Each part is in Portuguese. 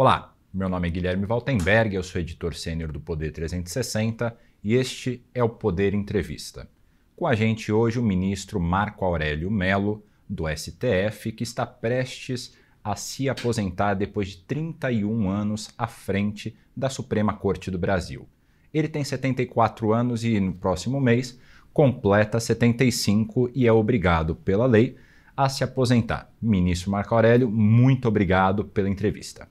Olá, meu nome é Guilherme Valtenberg, eu sou editor sênior do Poder 360 e este é o Poder Entrevista. Com a gente hoje o ministro Marco Aurélio Melo, do STF, que está prestes a se aposentar depois de 31 anos à frente da Suprema Corte do Brasil. Ele tem 74 anos e no próximo mês completa 75 e é obrigado pela lei a se aposentar. Ministro Marco Aurélio, muito obrigado pela entrevista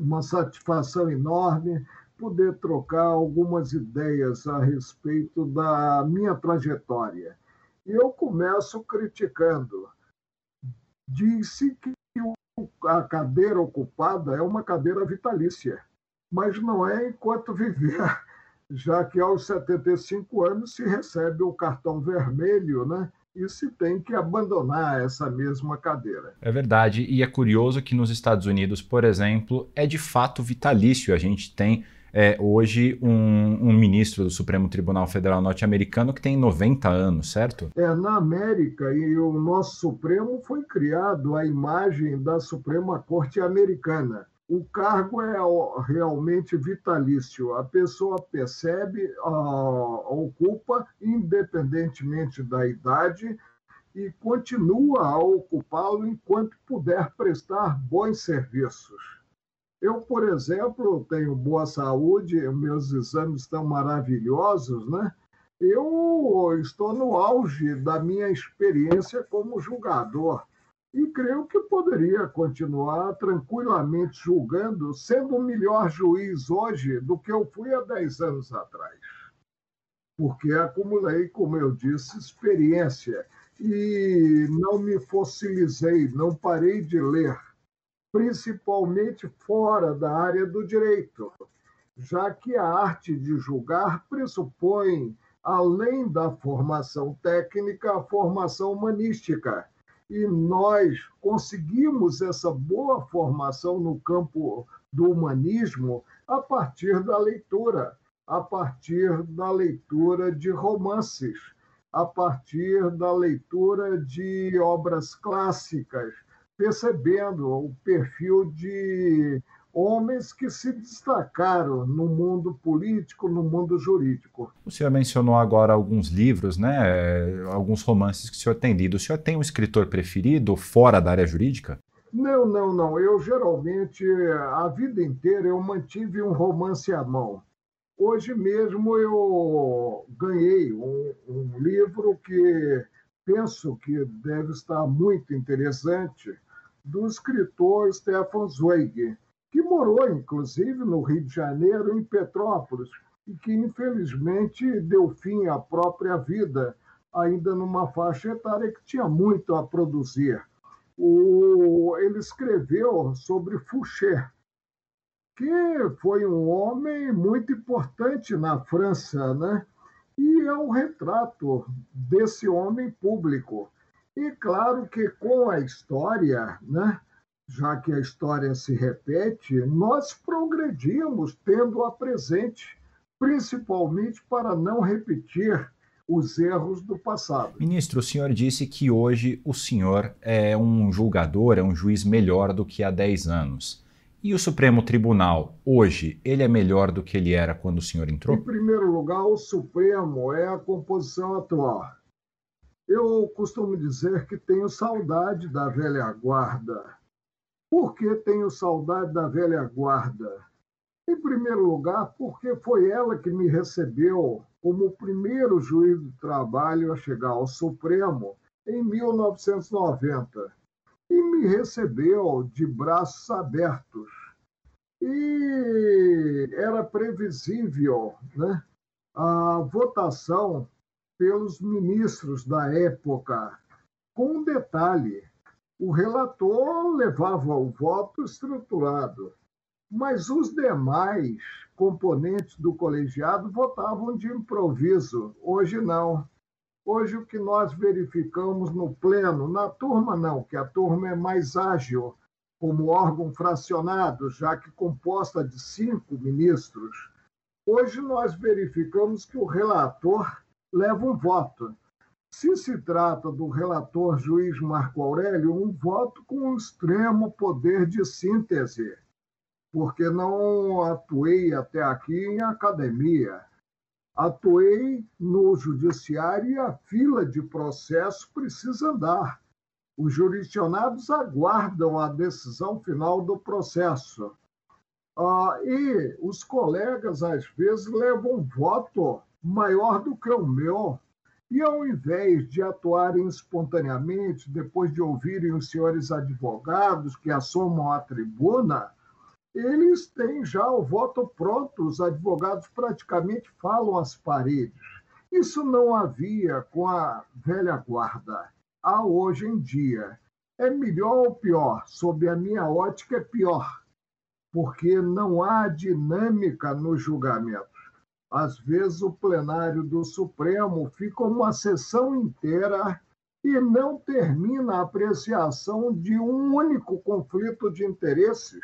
uma satisfação enorme poder trocar algumas ideias a respeito da minha trajetória. E eu começo criticando. Disse que a cadeira ocupada é uma cadeira vitalícia, mas não é enquanto viver, já que aos 75 anos se recebe o cartão vermelho, né? E se tem que abandonar essa mesma cadeira. É verdade, e é curioso que nos Estados Unidos, por exemplo, é de fato vitalício. A gente tem é, hoje um, um, ministro do Supremo Tribunal Federal norte-americano que tem 90 anos, certo? É, na América, e o nosso Supremo foi criado à imagem da Suprema Corte Americana o cargo é realmente vitalício. A pessoa percebe, uh, ocupa, independentemente da idade, e continua a ocupá-lo enquanto puder prestar bons serviços. Eu, por exemplo, tenho boa saúde, meus exames estão maravilhosos, né? Eu estou no auge da minha experiência como julgador e creio que poderia continuar tranquilamente julgando, sendo um melhor juiz hoje do que eu fui há 10 anos atrás. Porque acumulei, como eu disse, experiência e não me fossilizei, não parei de ler, principalmente fora da área do direito, já que a arte de julgar pressupõe, além da formação técnica, a formação humanística e nós conseguimos essa boa formação no campo do humanismo a partir da leitura, a partir da leitura de romances, a partir da leitura de obras clássicas, percebendo o perfil de homens que se destacaram no mundo político, no mundo jurídico. O senhor mencionou agora alguns livros, né, alguns romances que o senhor tem lido. O senhor tem um escritor preferido fora da área jurídica? Não, não, não. Eu geralmente, a vida inteira, eu mantive um romance à mão. Hoje mesmo eu ganhei um, um livro que penso que deve estar muito interessante, do escritor Stefan Zweig, que morou, inclusive, no Rio de Janeiro, em Petrópolis, e que, infelizmente, deu fim à própria vida, ainda numa faixa etária que tinha muito a produzir. O, ele escreveu sobre Fouché, que foi um homem muito importante na França, né? E é um retrato desse homem público. E claro que com a história, né? Já que a história se repete, nós progredimos tendo-a presente, principalmente para não repetir os erros do passado. Ministro, o senhor disse que hoje o senhor é um julgador, é um juiz melhor do que há 10 anos. E o Supremo Tribunal, hoje, ele é melhor do que ele era quando o senhor entrou? Em primeiro lugar, o Supremo é a composição atual. Eu costumo dizer que tenho saudade da velha guarda por que tenho saudade da velha guarda? Em primeiro lugar, porque foi ela que me recebeu como o primeiro juiz do trabalho a chegar ao Supremo em 1990 e me recebeu de braços abertos. E era previsível né, a votação pelos ministros da época, com um detalhe: o relator levava o voto estruturado, mas os demais componentes do colegiado votavam de improviso. Hoje não. Hoje o que nós verificamos no pleno, na turma não, que a turma é mais ágil como órgão fracionado, já que composta de cinco ministros. Hoje nós verificamos que o relator leva um voto. Se se trata do relator juiz Marco Aurélio, um voto com um extremo poder de síntese. porque não atuei até aqui em academia. Atuei no judiciário e a fila de processo precisa andar. Os jurisdicionados aguardam a decisão final do processo. Ah, e os colegas, às vezes, levam voto maior do que o meu. E, ao invés de atuarem espontaneamente, depois de ouvirem os senhores advogados que assomam a tribuna, eles têm já o voto pronto, os advogados praticamente falam às paredes. Isso não havia com a velha guarda. Há hoje em dia. É melhor ou pior? Sob a minha ótica, é pior, porque não há dinâmica no julgamento. Às vezes, o plenário do Supremo fica uma sessão inteira e não termina a apreciação de um único conflito de interesses.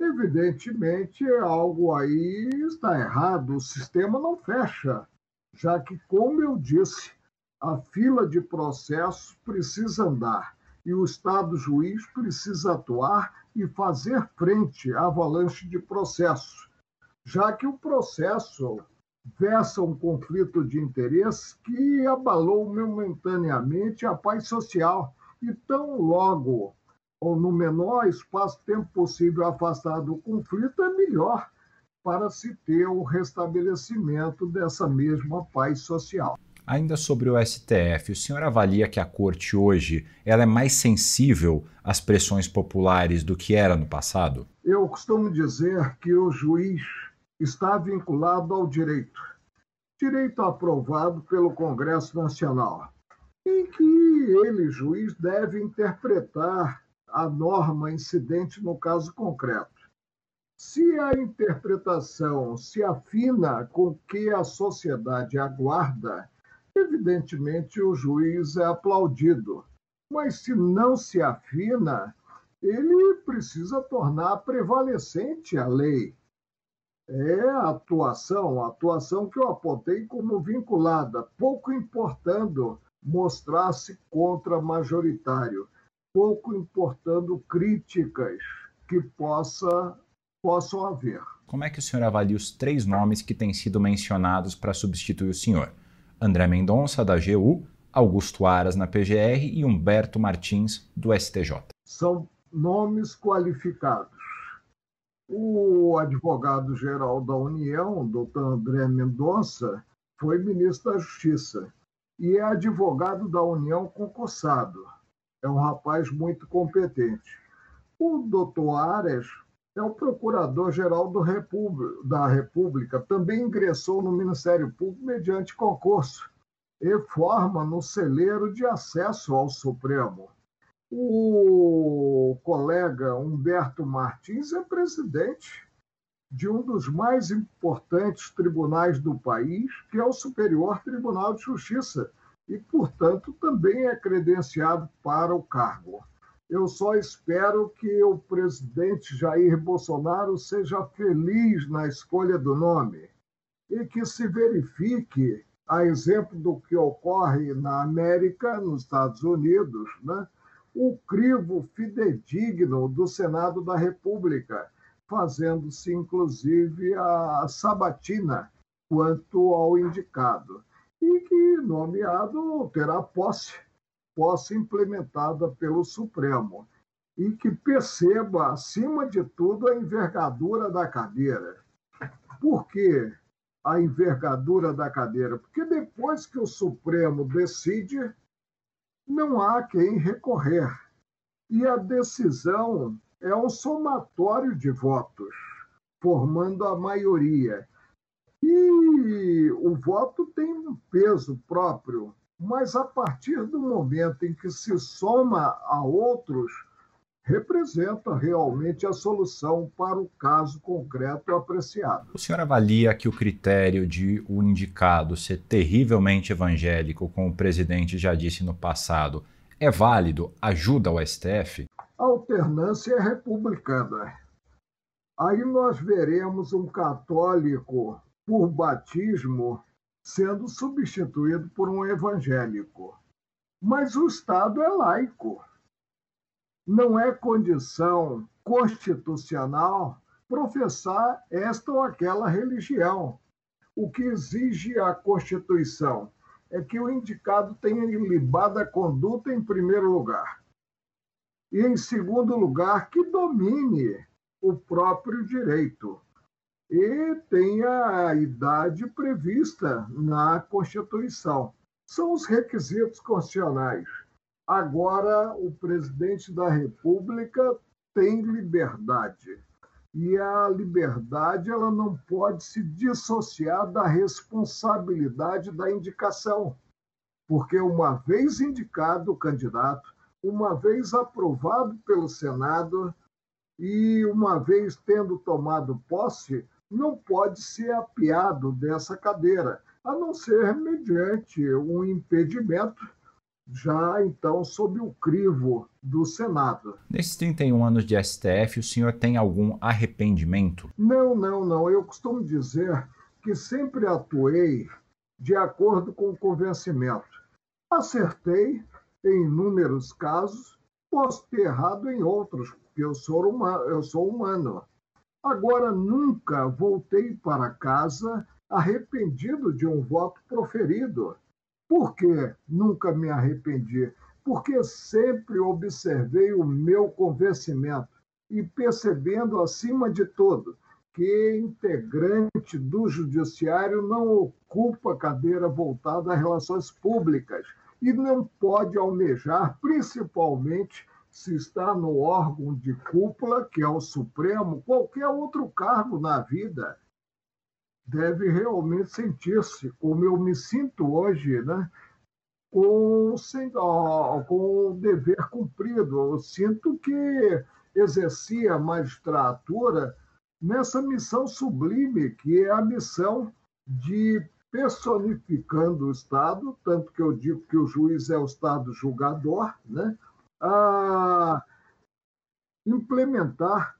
Evidentemente, algo aí está errado, o sistema não fecha, já que, como eu disse, a fila de processos precisa andar e o Estado juiz precisa atuar e fazer frente à avalanche de processos, já que o processo versa um conflito de interesses que abalou momentaneamente a paz social. E tão logo ou no menor espaço-tempo possível afastado do conflito, é melhor para se ter o restabelecimento dessa mesma paz social. Ainda sobre o STF, o senhor avalia que a corte hoje ela é mais sensível às pressões populares do que era no passado? Eu costumo dizer que o juiz está vinculado ao direito. Direito aprovado pelo Congresso Nacional, em que ele, juiz, deve interpretar a norma incidente no caso concreto. Se a interpretação se afina com o que a sociedade aguarda, evidentemente o juiz é aplaudido. Mas se não se afina, ele precisa tornar prevalecente a lei. É a atuação, a atuação que eu apontei como vinculada, pouco importando mostrar-se contra majoritário pouco importando críticas que possa, possam haver. Como é que o senhor avalia os três nomes que têm sido mencionados para substituir o senhor? André Mendonça, da AGU, Augusto Aras, na PGR e Humberto Martins, do STJ. São nomes qualificados. O advogado-geral da União, doutor André Mendonça, foi ministro da Justiça e é advogado da União concursado é um rapaz muito competente. O doutor Ares é o procurador-geral da República, também ingressou no Ministério Público mediante concurso e forma no celeiro de acesso ao Supremo. O colega Humberto Martins é presidente de um dos mais importantes tribunais do país, que é o Superior Tribunal de Justiça, e, portanto, também é credenciado para o cargo. Eu só espero que o presidente Jair Bolsonaro seja feliz na escolha do nome e que se verifique, a exemplo do que ocorre na América, nos Estados Unidos, né, o crivo fidedigno do Senado da República, fazendo-se inclusive a sabatina quanto ao indicado e que, nomeado, terá posse, posse implementada pelo Supremo, e que perceba, acima de tudo, a envergadura da cadeira. Por que a envergadura da cadeira? Porque depois que o Supremo decide, não há quem recorrer. E a decisão é um somatório de votos, formando a maioria. E o voto tem um peso próprio, mas a partir do momento em que se soma a outros, representa realmente a solução para o caso concreto apreciado. O senhor avalia que o critério de o indicado ser terrivelmente evangélico, como o presidente já disse no passado, é válido? Ajuda o STF? A alternância é republicana. Aí nós veremos um católico por batismo sendo substituído por um evangélico. Mas o Estado é laico. Não é condição constitucional professar esta ou aquela religião. O que exige a Constituição é que o indicado tenha ilibado a conduta em primeiro lugar. E, em segundo lugar, que domine o próprio direito e tenha a idade prevista na Constituição. São os requisitos constitucionais. Agora, o presidente da República tem liberdade. E a liberdade ela não pode se dissociar da responsabilidade da indicação. Porque, uma vez indicado o candidato, uma vez aprovado pelo Senado e uma vez tendo tomado posse, não pode ser apiado dessa cadeira, a não ser mediante um impedimento, já então sob o crivo do Senado. Nesses 31 anos de STF, o senhor tem algum arrependimento? Não, não, não. Eu costumo dizer que sempre atuei de acordo com o convencimento. Acertei em inúmeros casos, posso ter errado em outros, porque eu sou humano. Eu sou humano. Agora, nunca voltei para casa arrependido de um voto proferido. Por que nunca me arrependi? Porque sempre observei o meu convencimento e percebendo, acima de tudo, que integrante do judiciário não ocupa cadeira voltada a relações públicas e não pode almejar, principalmente, se está no órgão de cúpula, que é o Supremo, qualquer outro cargo na vida deve realmente sentir-se, como eu me sinto hoje, né? com, com o dever cumprido. Eu sinto que exerci a magistratura nessa missão sublime, que é a missão de personificando o Estado, tanto que eu digo que o juiz é o Estado julgador, né? a implementar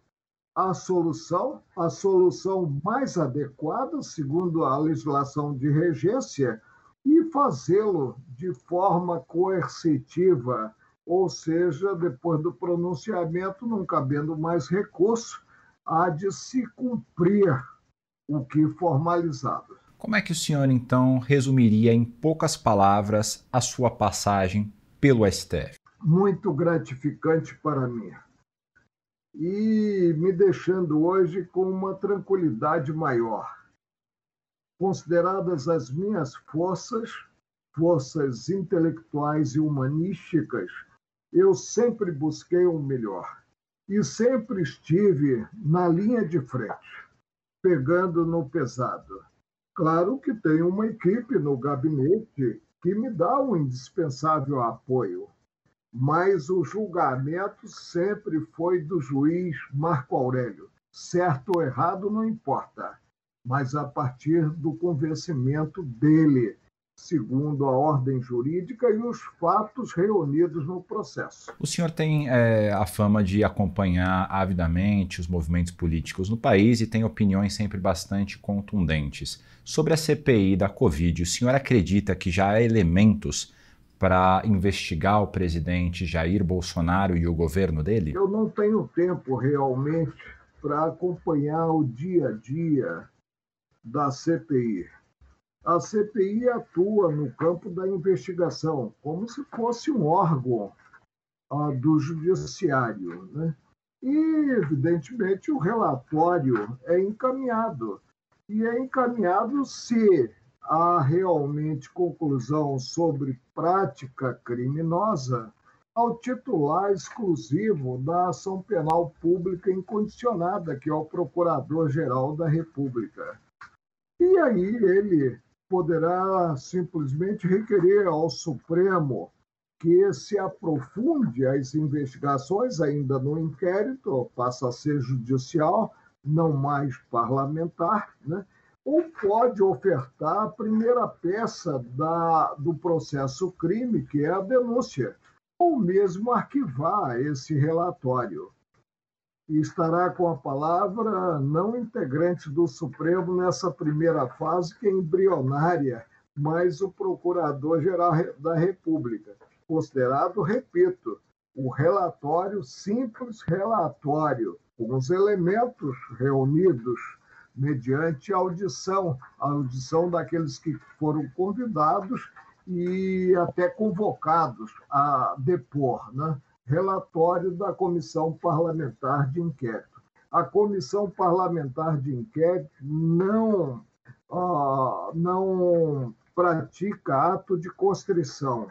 a solução, a solução mais adequada, segundo a legislação de regência, e fazê-lo de forma coercitiva, ou seja, depois do pronunciamento, não cabendo mais recurso, há de se cumprir o que formalizado. Como é que o senhor, então, resumiria em poucas palavras a sua passagem pelo STF? muito gratificante para mim. E me deixando hoje com uma tranquilidade maior. Consideradas as minhas forças, forças intelectuais e humanísticas, eu sempre busquei o melhor e sempre estive na linha de frente, pegando no pesado. Claro que tenho uma equipe no gabinete que me dá o um indispensável apoio mas o julgamento sempre foi do juiz Marco Aurélio. Certo ou errado não importa, mas a partir do convencimento dele, segundo a ordem jurídica e os fatos reunidos no processo. O senhor tem é, a fama de acompanhar avidamente os movimentos políticos no país e tem opiniões sempre bastante contundentes. Sobre a CPI da Covid, o senhor acredita que já há elementos para investigar o presidente Jair Bolsonaro e o governo dele? Eu não tenho tempo realmente para acompanhar o dia a dia da CPI. A CPI atua no campo da investigação, como se fosse um órgão uh, do judiciário. Né? E, evidentemente, o relatório é encaminhado. E é encaminhado se há realmente conclusão sobre prática criminosa ao titular exclusivo da ação penal pública incondicionada, que é o Procurador-Geral da República. E aí ele poderá simplesmente requerer ao Supremo que se aprofunde as investigações, ainda no inquérito, passa a ser judicial, não mais parlamentar, né? Ou pode ofertar a primeira peça da, do processo crime, que é a denúncia, ou mesmo arquivar esse relatório. E estará com a palavra não integrante do Supremo nessa primeira fase, que é embrionária, mas o Procurador-Geral da República, considerado, repito, o relatório, simples relatório, com os elementos reunidos mediante audição, audição daqueles que foram convidados e até convocados a depor, né? relatório da Comissão Parlamentar de Inquérito. A Comissão Parlamentar de Inquérito não, ah, não pratica ato de constrição.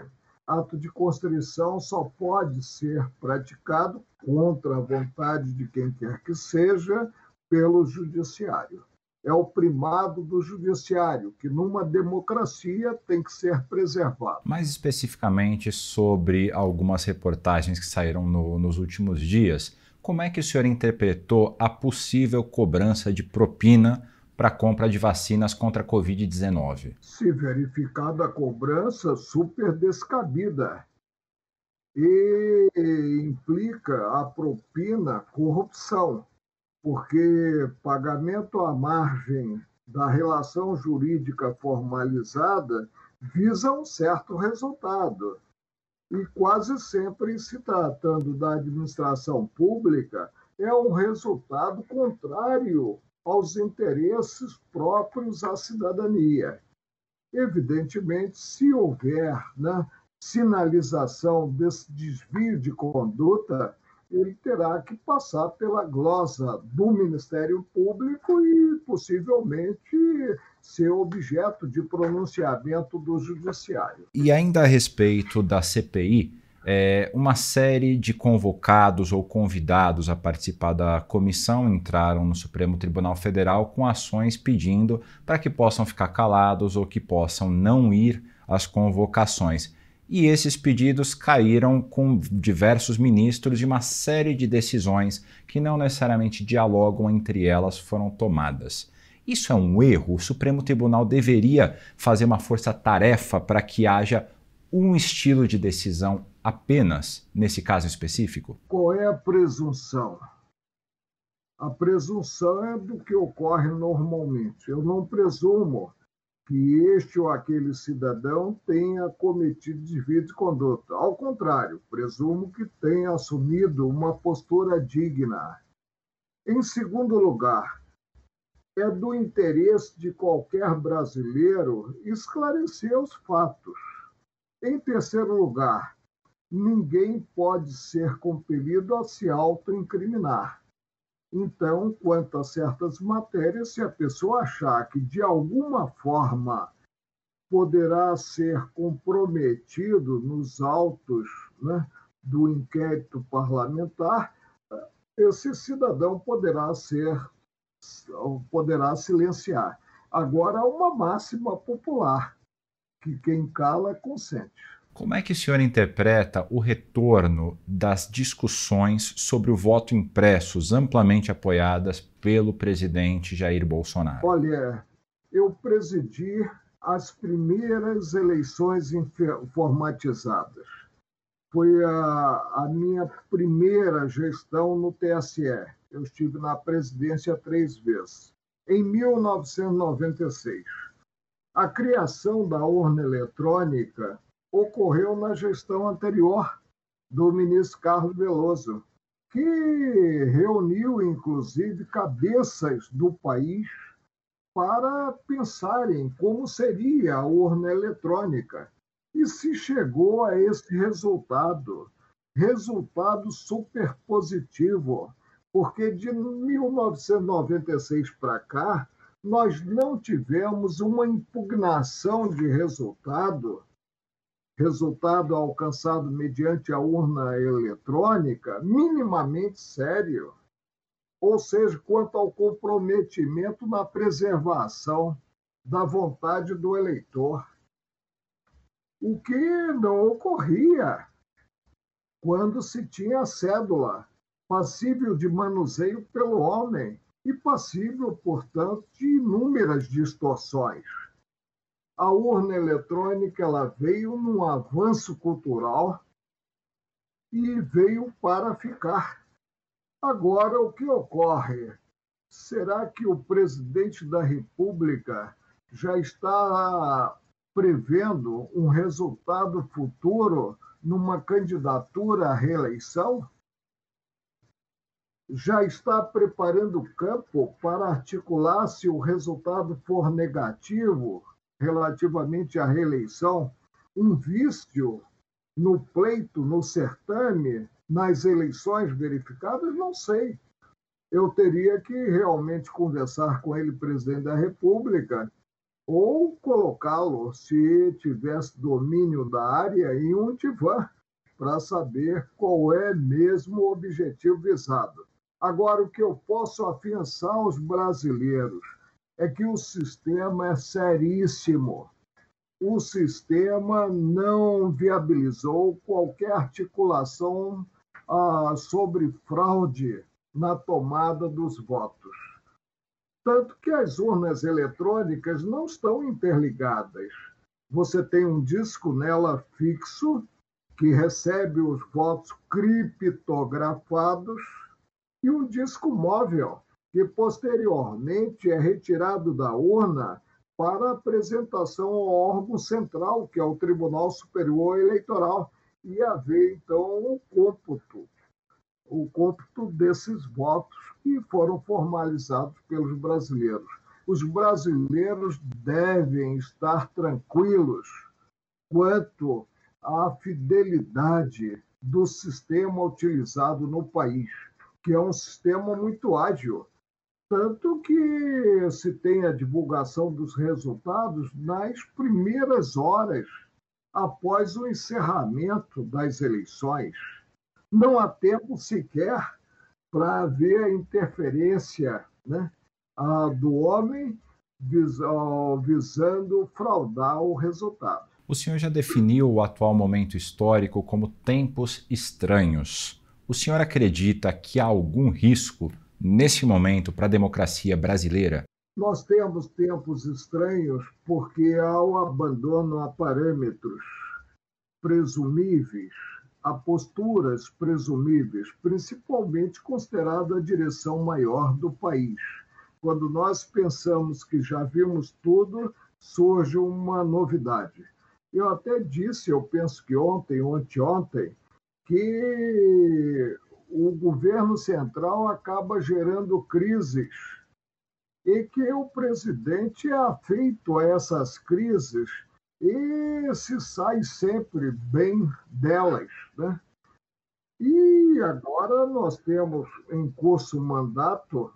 Ato de constrição só pode ser praticado contra a vontade de quem quer que seja pelo judiciário. É o primado do judiciário, que numa democracia tem que ser preservado. Mais especificamente sobre algumas reportagens que saíram no, nos últimos dias, como é que o senhor interpretou a possível cobrança de propina para a compra de vacinas contra a Covid-19? Se verificada a cobrança, super descabida. E implica a propina corrupção, porque pagamento à margem da relação jurídica formalizada visa um certo resultado. E quase sempre, se tratando da administração pública, é um resultado contrário aos interesses próprios à cidadania. Evidentemente, se houver né, sinalização desse desvio de conduta, ele terá que passar pela glosa do Ministério Público e possivelmente ser objeto de pronunciamento do Judiciário. E ainda a respeito da CPI, é, uma série de convocados ou convidados a participar da comissão entraram no Supremo Tribunal Federal com ações pedindo para que possam ficar calados ou que possam não ir às convocações. E esses pedidos caíram com diversos ministros de uma série de decisões que não necessariamente dialogam entre elas foram tomadas. Isso é um erro? O Supremo Tribunal deveria fazer uma força-tarefa para que haja um estilo de decisão apenas nesse caso específico? Qual é a presunção? A presunção é do que ocorre normalmente. Eu não presumo que este ou aquele cidadão tenha cometido desvio de conduta. Ao contrário, presumo que tenha assumido uma postura digna. Em segundo lugar, é do interesse de qualquer brasileiro esclarecer os fatos. Em terceiro lugar, ninguém pode ser compelido a se autoincriminar. Então, quanto a certas matérias, se a pessoa achar que de alguma forma poderá ser comprometido nos autos né, do inquérito parlamentar, esse cidadão poderá ser poderá silenciar. Agora, uma máxima popular que quem cala consente. Como é que o senhor interpreta o retorno das discussões sobre o voto impressos amplamente apoiadas pelo presidente Jair Bolsonaro? Olha, eu presidi as primeiras eleições informatizadas. Foi a, a minha primeira gestão no TSE. Eu estive na presidência três vezes. Em 1996, a criação da urna eletrônica ocorreu na gestão anterior do ministro Carlos Veloso, que reuniu, inclusive, cabeças do país para pensarem como seria a urna eletrônica. E se chegou a esse resultado, resultado super positivo, porque de 1996 para cá, nós não tivemos uma impugnação de resultado resultado alcançado mediante a urna eletrônica minimamente sério, ou seja, quanto ao comprometimento na preservação da vontade do eleitor. O que não ocorria quando se tinha a cédula, passível de manuseio pelo homem e passível, portanto, de inúmeras distorções a urna eletrônica ela veio num avanço cultural e veio para ficar. Agora, o que ocorre? Será que o presidente da República já está prevendo um resultado futuro numa candidatura à reeleição? Já está preparando o campo para articular, se o resultado for negativo relativamente à reeleição, um vício no pleito, no certame, nas eleições verificadas? Não sei. Eu teria que realmente conversar com ele, presidente da República, ou colocá-lo, se tivesse domínio da área, em um divã, para saber qual é mesmo o objetivo visado. Agora, o que eu posso afiançar aos brasileiros é que o sistema é seríssimo. O sistema não viabilizou qualquer articulação ah, sobre fraude na tomada dos votos. Tanto que as urnas eletrônicas não estão interligadas. Você tem um disco nela fixo que recebe os votos criptografados e um disco móvel que posteriormente é retirado da urna para apresentação ao órgão central, que é o Tribunal Superior Eleitoral, e haver então o cômputo, o cômputo desses votos que foram formalizados pelos brasileiros. Os brasileiros devem estar tranquilos quanto à fidelidade do sistema utilizado no país, que é um sistema muito ágil. Tanto que se tem a divulgação dos resultados nas primeiras horas após o encerramento das eleições. Não há tempo sequer para ver a interferência né, a, do homem vis, a, visando fraudar o resultado. O senhor já definiu o atual momento histórico como tempos estranhos. O senhor acredita que há algum risco nesse momento para a democracia brasileira? Nós temos tempos estranhos porque há o abandono a parâmetros presumíveis a posturas presumíveis, principalmente considerada a direção maior do país. Quando nós pensamos que já vimos tudo, surge uma novidade. Eu até disse, eu penso que ontem, ontem, que o governo central acaba gerando crises e que o presidente é afeito a essas crises e se sai sempre bem delas. Né? E agora nós temos em curso um mandato,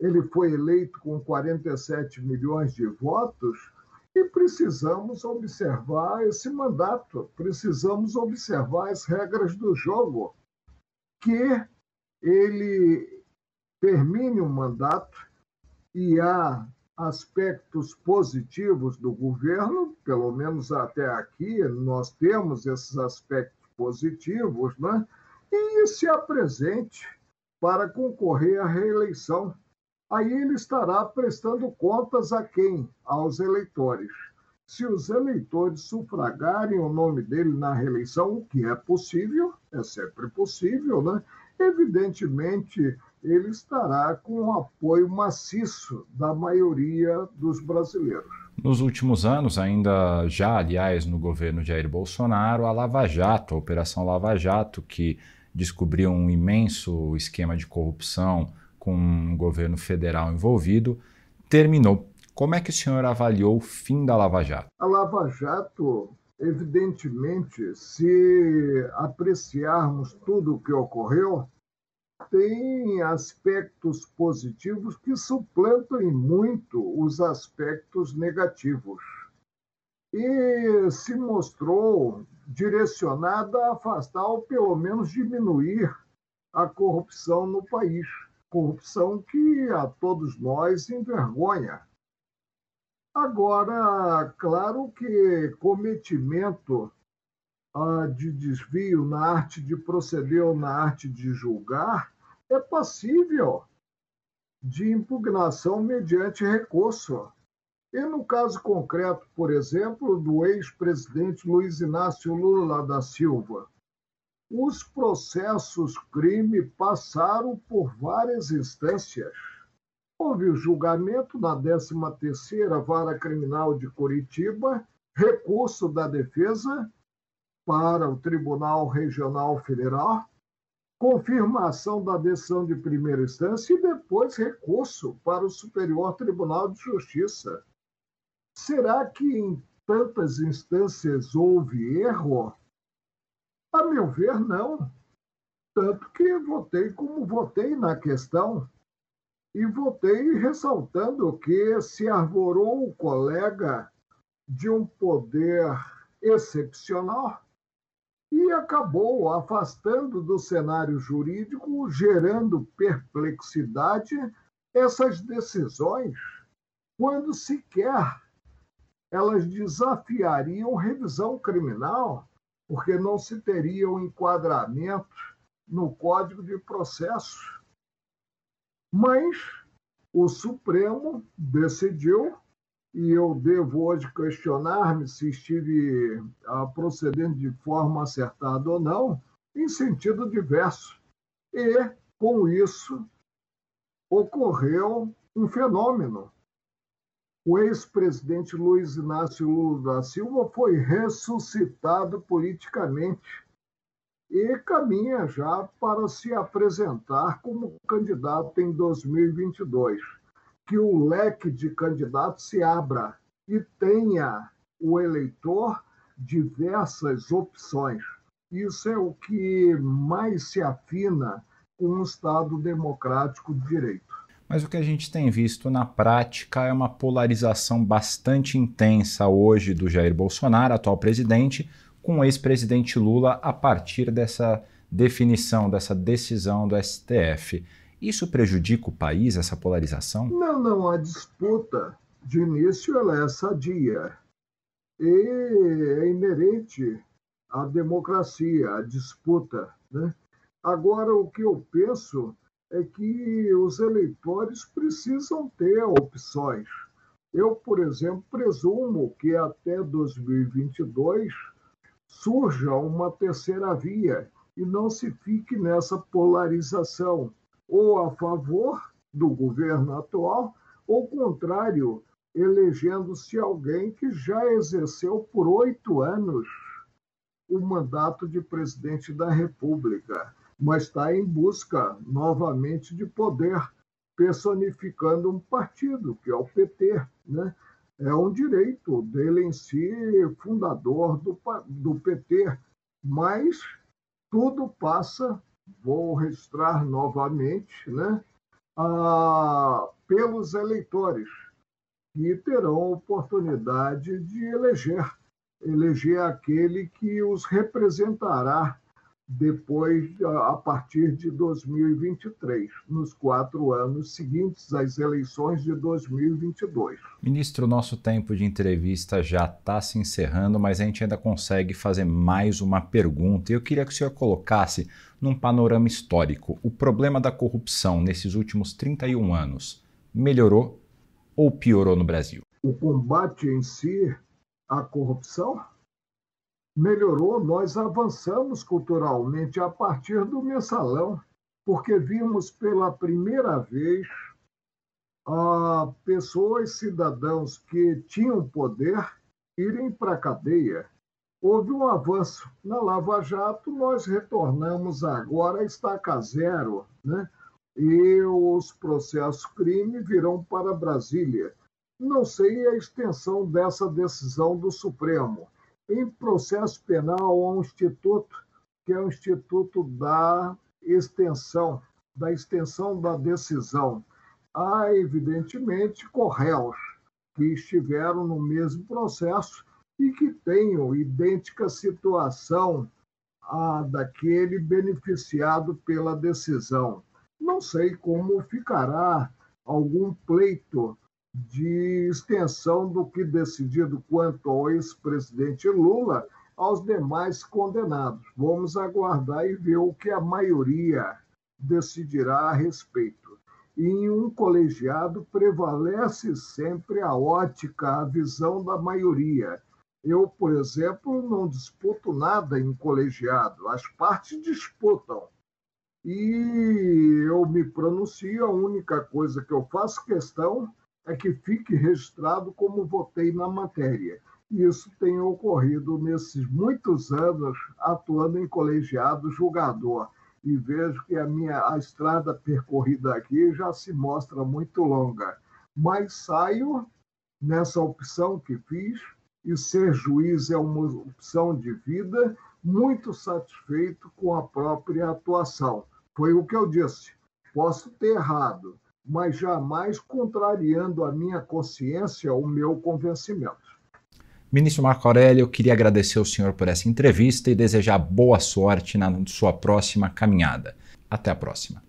ele foi eleito com 47 milhões de votos, e precisamos observar esse mandato, precisamos observar as regras do jogo, que ele termine o mandato e há aspectos positivos do governo, pelo menos até aqui nós temos esses aspectos positivos, né? e se apresente para concorrer à reeleição. Aí ele estará prestando contas a quem? Aos eleitores. Se os eleitores sufragarem o nome dele na reeleição, o que é possível, é sempre possível, né? evidentemente ele estará com o apoio maciço da maioria dos brasileiros. Nos últimos anos, ainda já, aliás, no governo Jair Bolsonaro, a Lava Jato, a Operação Lava Jato, que descobriu um imenso esquema de corrupção com um governo federal envolvido, terminou. Como é que o senhor avaliou o fim da Lava Jato? A Lava Jato, evidentemente, se apreciarmos tudo o que ocorreu, tem aspectos positivos que suplantam em muito os aspectos negativos. E se mostrou direcionada a afastar ou pelo menos diminuir a corrupção no país. Corrupção que a todos nós envergonha. Agora, claro que cometimento de desvio na arte de proceder ou na arte de julgar é passível de impugnação mediante recurso. E no caso concreto, por exemplo, do ex-presidente Luiz Inácio Lula da Silva, os processos crime passaram por várias instâncias. Houve o julgamento na 13ª Vara Criminal de Curitiba, recurso da defesa para o Tribunal Regional Federal, confirmação da decisão de primeira instância e depois recurso para o Superior Tribunal de Justiça. Será que em tantas instâncias houve erro? A meu ver, não. Tanto que votei como votei na questão. E votei ressaltando que se arvorou o colega de um poder excepcional e acabou afastando do cenário jurídico, gerando perplexidade essas decisões, quando sequer elas desafiariam revisão criminal, porque não se teria um enquadramento no Código de Processo. Mas o Supremo decidiu e eu devo hoje questionar-me se estive ah, procedendo de forma acertada ou não, em sentido diverso. E, com isso, ocorreu um fenômeno. O ex-presidente Luiz Inácio Lula da Silva foi ressuscitado politicamente e caminha já para se apresentar como candidato em 2022 que o leque de candidatos se abra e tenha o eleitor diversas opções. Isso é o que mais se afina com um Estado democrático de direito. Mas o que a gente tem visto na prática é uma polarização bastante intensa hoje do Jair Bolsonaro, atual presidente, com o ex-presidente Lula a partir dessa definição, dessa decisão do STF. Isso prejudica o país, essa polarização? Não, não. A disputa, de início, ela é sadia. E é inerente à democracia, à disputa. Né? Agora, o que eu penso é que os eleitores precisam ter opções. Eu, por exemplo, presumo que até 2022 surja uma terceira via e não se fique nessa polarização ou a favor do governo atual, ou contrário, elegendo-se alguém que já exerceu por oito anos o mandato de presidente da República, mas está em busca novamente de poder, personificando um partido, que é o PT. Né? É um direito dele em si, fundador do, do PT, mas tudo passa vou registrar novamente, né, ah, pelos eleitores, que terão oportunidade de eleger, eleger aquele que os representará depois, a partir de 2023, nos quatro anos seguintes às eleições de 2022. Ministro, nosso tempo de entrevista já está se encerrando, mas a gente ainda consegue fazer mais uma pergunta. Eu queria que o senhor colocasse num panorama histórico o problema da corrupção nesses últimos 31 anos melhorou ou piorou no Brasil? O combate em si à corrupção melhorou, nós avançamos culturalmente a partir do mensalão, porque vimos pela primeira vez ah, pessoas, cidadãos que tinham poder irem para a cadeia. Houve um avanço. Na Lava Jato, nós retornamos agora a estaca zero, né? e os processos crime virão para Brasília. Não sei a extensão dessa decisão do Supremo em processo penal, há um instituto que é o Instituto da Extensão, da extensão da decisão. Há, evidentemente, correios que estiveram no mesmo processo e que tenham idêntica situação à daquele beneficiado pela decisão. Não sei como ficará algum pleito de extensão do que decidido quanto ao ex-presidente Lula aos demais condenados. Vamos aguardar e ver o que a maioria decidirá a respeito. E em um colegiado prevalece sempre a ótica, a visão da maioria. Eu, por exemplo, não disputo nada em colegiado, as partes disputam. E eu me pronuncio, a única coisa que eu faço questão é que fique registrado como votei na matéria. Isso tem ocorrido nesses muitos anos atuando em colegiado julgador. E vejo que a minha a estrada percorrida aqui já se mostra muito longa. Mas saio nessa opção que fiz, e ser juiz é uma opção de vida, muito satisfeito com a própria atuação. Foi o que eu disse. Posso ter errado, mas jamais contrariando a minha consciência, o meu convencimento. Ministro Marco Aurélio, eu queria agradecer ao senhor por essa entrevista e desejar boa sorte na sua próxima caminhada. Até a próxima.